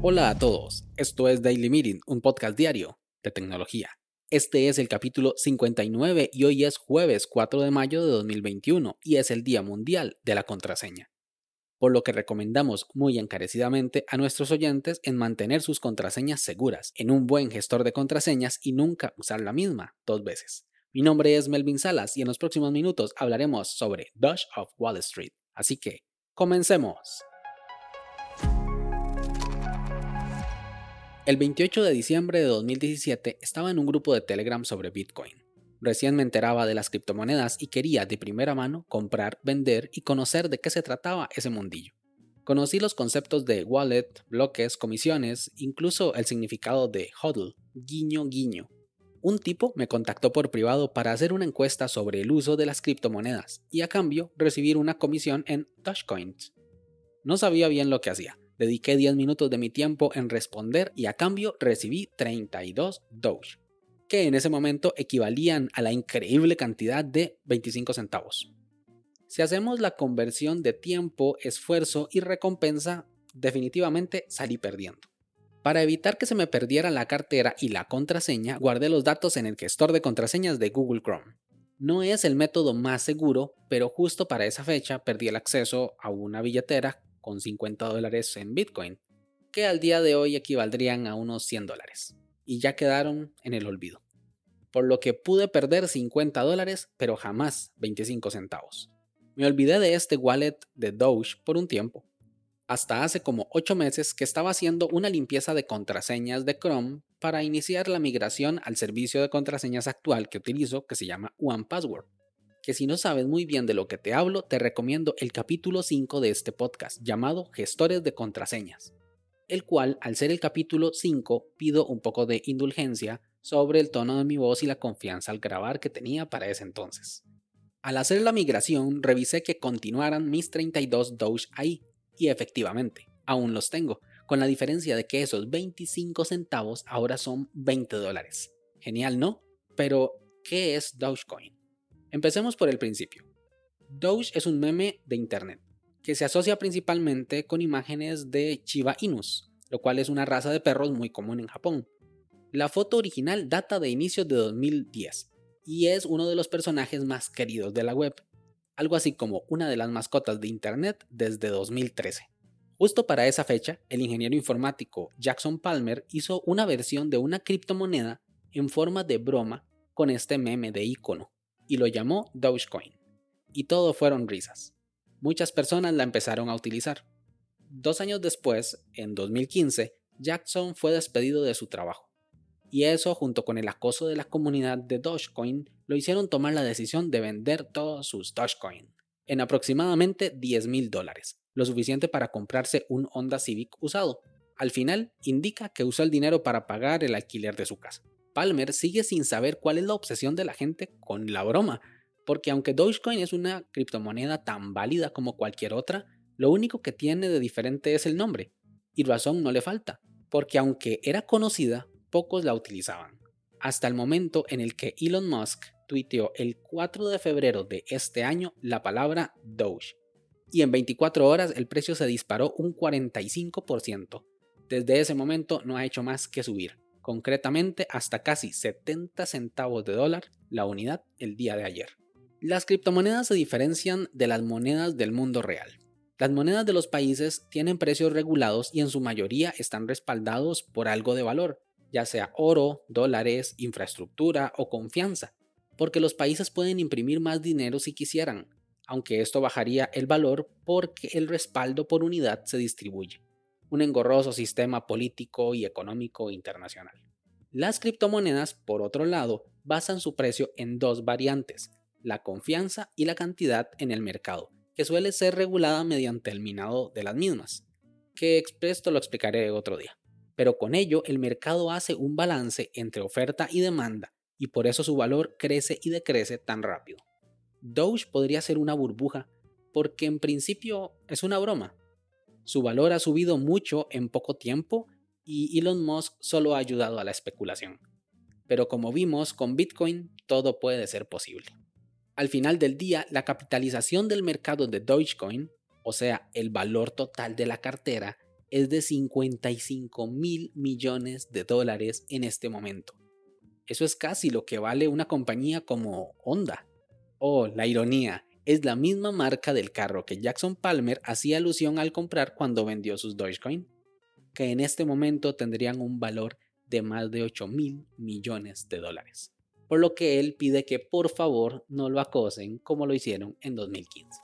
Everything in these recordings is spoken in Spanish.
Hola a todos, esto es Daily Meeting, un podcast diario de tecnología. Este es el capítulo 59 y hoy es jueves 4 de mayo de 2021 y es el Día Mundial de la Contraseña. Por lo que recomendamos muy encarecidamente a nuestros oyentes en mantener sus contraseñas seguras en un buen gestor de contraseñas y nunca usar la misma dos veces. Mi nombre es Melvin Salas y en los próximos minutos hablaremos sobre Dodge of Wall Street. Así que, comencemos. El 28 de diciembre de 2017 estaba en un grupo de Telegram sobre Bitcoin. Recién me enteraba de las criptomonedas y quería de primera mano comprar, vender y conocer de qué se trataba ese mundillo. Conocí los conceptos de wallet, bloques, comisiones, incluso el significado de hodl, guiño guiño. Un tipo me contactó por privado para hacer una encuesta sobre el uso de las criptomonedas y a cambio recibir una comisión en Dogecoins. No sabía bien lo que hacía, Dediqué 10 minutos de mi tiempo en responder y a cambio recibí 32 Doge, que en ese momento equivalían a la increíble cantidad de 25 centavos. Si hacemos la conversión de tiempo, esfuerzo y recompensa, definitivamente salí perdiendo. Para evitar que se me perdiera la cartera y la contraseña, guardé los datos en el gestor de contraseñas de Google Chrome. No es el método más seguro, pero justo para esa fecha perdí el acceso a una billetera con 50 dólares en Bitcoin, que al día de hoy equivaldrían a unos 100 dólares, y ya quedaron en el olvido. Por lo que pude perder 50 dólares, pero jamás 25 centavos. Me olvidé de este wallet de Doge por un tiempo, hasta hace como 8 meses que estaba haciendo una limpieza de contraseñas de Chrome para iniciar la migración al servicio de contraseñas actual que utilizo que se llama OnePassword que si no sabes muy bien de lo que te hablo, te recomiendo el capítulo 5 de este podcast llamado Gestores de Contraseñas, el cual, al ser el capítulo 5, pido un poco de indulgencia sobre el tono de mi voz y la confianza al grabar que tenía para ese entonces. Al hacer la migración, revisé que continuaran mis 32 Doge ahí, y efectivamente, aún los tengo, con la diferencia de que esos 25 centavos ahora son 20 dólares. Genial, ¿no? Pero, ¿qué es Dogecoin? Empecemos por el principio. Doge es un meme de internet que se asocia principalmente con imágenes de Chiba Inus, lo cual es una raza de perros muy común en Japón. La foto original data de inicios de 2010 y es uno de los personajes más queridos de la web, algo así como una de las mascotas de internet desde 2013. Justo para esa fecha, el ingeniero informático Jackson Palmer hizo una versión de una criptomoneda en forma de broma con este meme de icono y lo llamó Dogecoin. Y todo fueron risas. Muchas personas la empezaron a utilizar. Dos años después, en 2015, Jackson fue despedido de su trabajo. Y eso, junto con el acoso de la comunidad de Dogecoin, lo hicieron tomar la decisión de vender todos sus Dogecoin en aproximadamente 10 mil dólares, lo suficiente para comprarse un Honda Civic usado. Al final, indica que usó el dinero para pagar el alquiler de su casa. Palmer sigue sin saber cuál es la obsesión de la gente con la broma, porque aunque Dogecoin es una criptomoneda tan válida como cualquier otra, lo único que tiene de diferente es el nombre, y razón no le falta, porque aunque era conocida, pocos la utilizaban. Hasta el momento en el que Elon Musk tuiteó el 4 de febrero de este año la palabra Doge, y en 24 horas el precio se disparó un 45%. Desde ese momento no ha hecho más que subir concretamente hasta casi 70 centavos de dólar la unidad el día de ayer. Las criptomonedas se diferencian de las monedas del mundo real. Las monedas de los países tienen precios regulados y en su mayoría están respaldados por algo de valor, ya sea oro, dólares, infraestructura o confianza, porque los países pueden imprimir más dinero si quisieran, aunque esto bajaría el valor porque el respaldo por unidad se distribuye un engorroso sistema político y económico internacional. Las criptomonedas, por otro lado, basan su precio en dos variantes, la confianza y la cantidad en el mercado, que suele ser regulada mediante el minado de las mismas, que esto lo explicaré otro día. Pero con ello el mercado hace un balance entre oferta y demanda, y por eso su valor crece y decrece tan rápido. Doge podría ser una burbuja, porque en principio es una broma, su valor ha subido mucho en poco tiempo y Elon Musk solo ha ayudado a la especulación. Pero como vimos con Bitcoin, todo puede ser posible. Al final del día, la capitalización del mercado de Dogecoin, o sea, el valor total de la cartera, es de 55 mil millones de dólares en este momento. Eso es casi lo que vale una compañía como Honda. Oh, la ironía, es la misma marca del carro que Jackson Palmer hacía alusión al comprar cuando vendió sus Dogecoin, que en este momento tendrían un valor de más de 8 mil millones de dólares. Por lo que él pide que por favor no lo acosen como lo hicieron en 2015.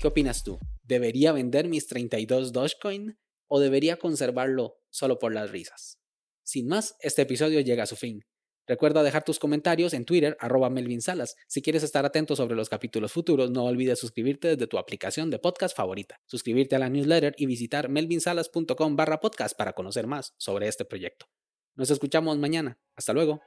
¿Qué opinas tú? ¿Debería vender mis 32 Dogecoin o debería conservarlo solo por las risas? Sin más, este episodio llega a su fin. Recuerda dejar tus comentarios en Twitter, arroba Melvin Salas. Si quieres estar atento sobre los capítulos futuros, no olvides suscribirte desde tu aplicación de podcast favorita, suscribirte a la newsletter y visitar melvinsalas.com barra podcast para conocer más sobre este proyecto. Nos escuchamos mañana. Hasta luego.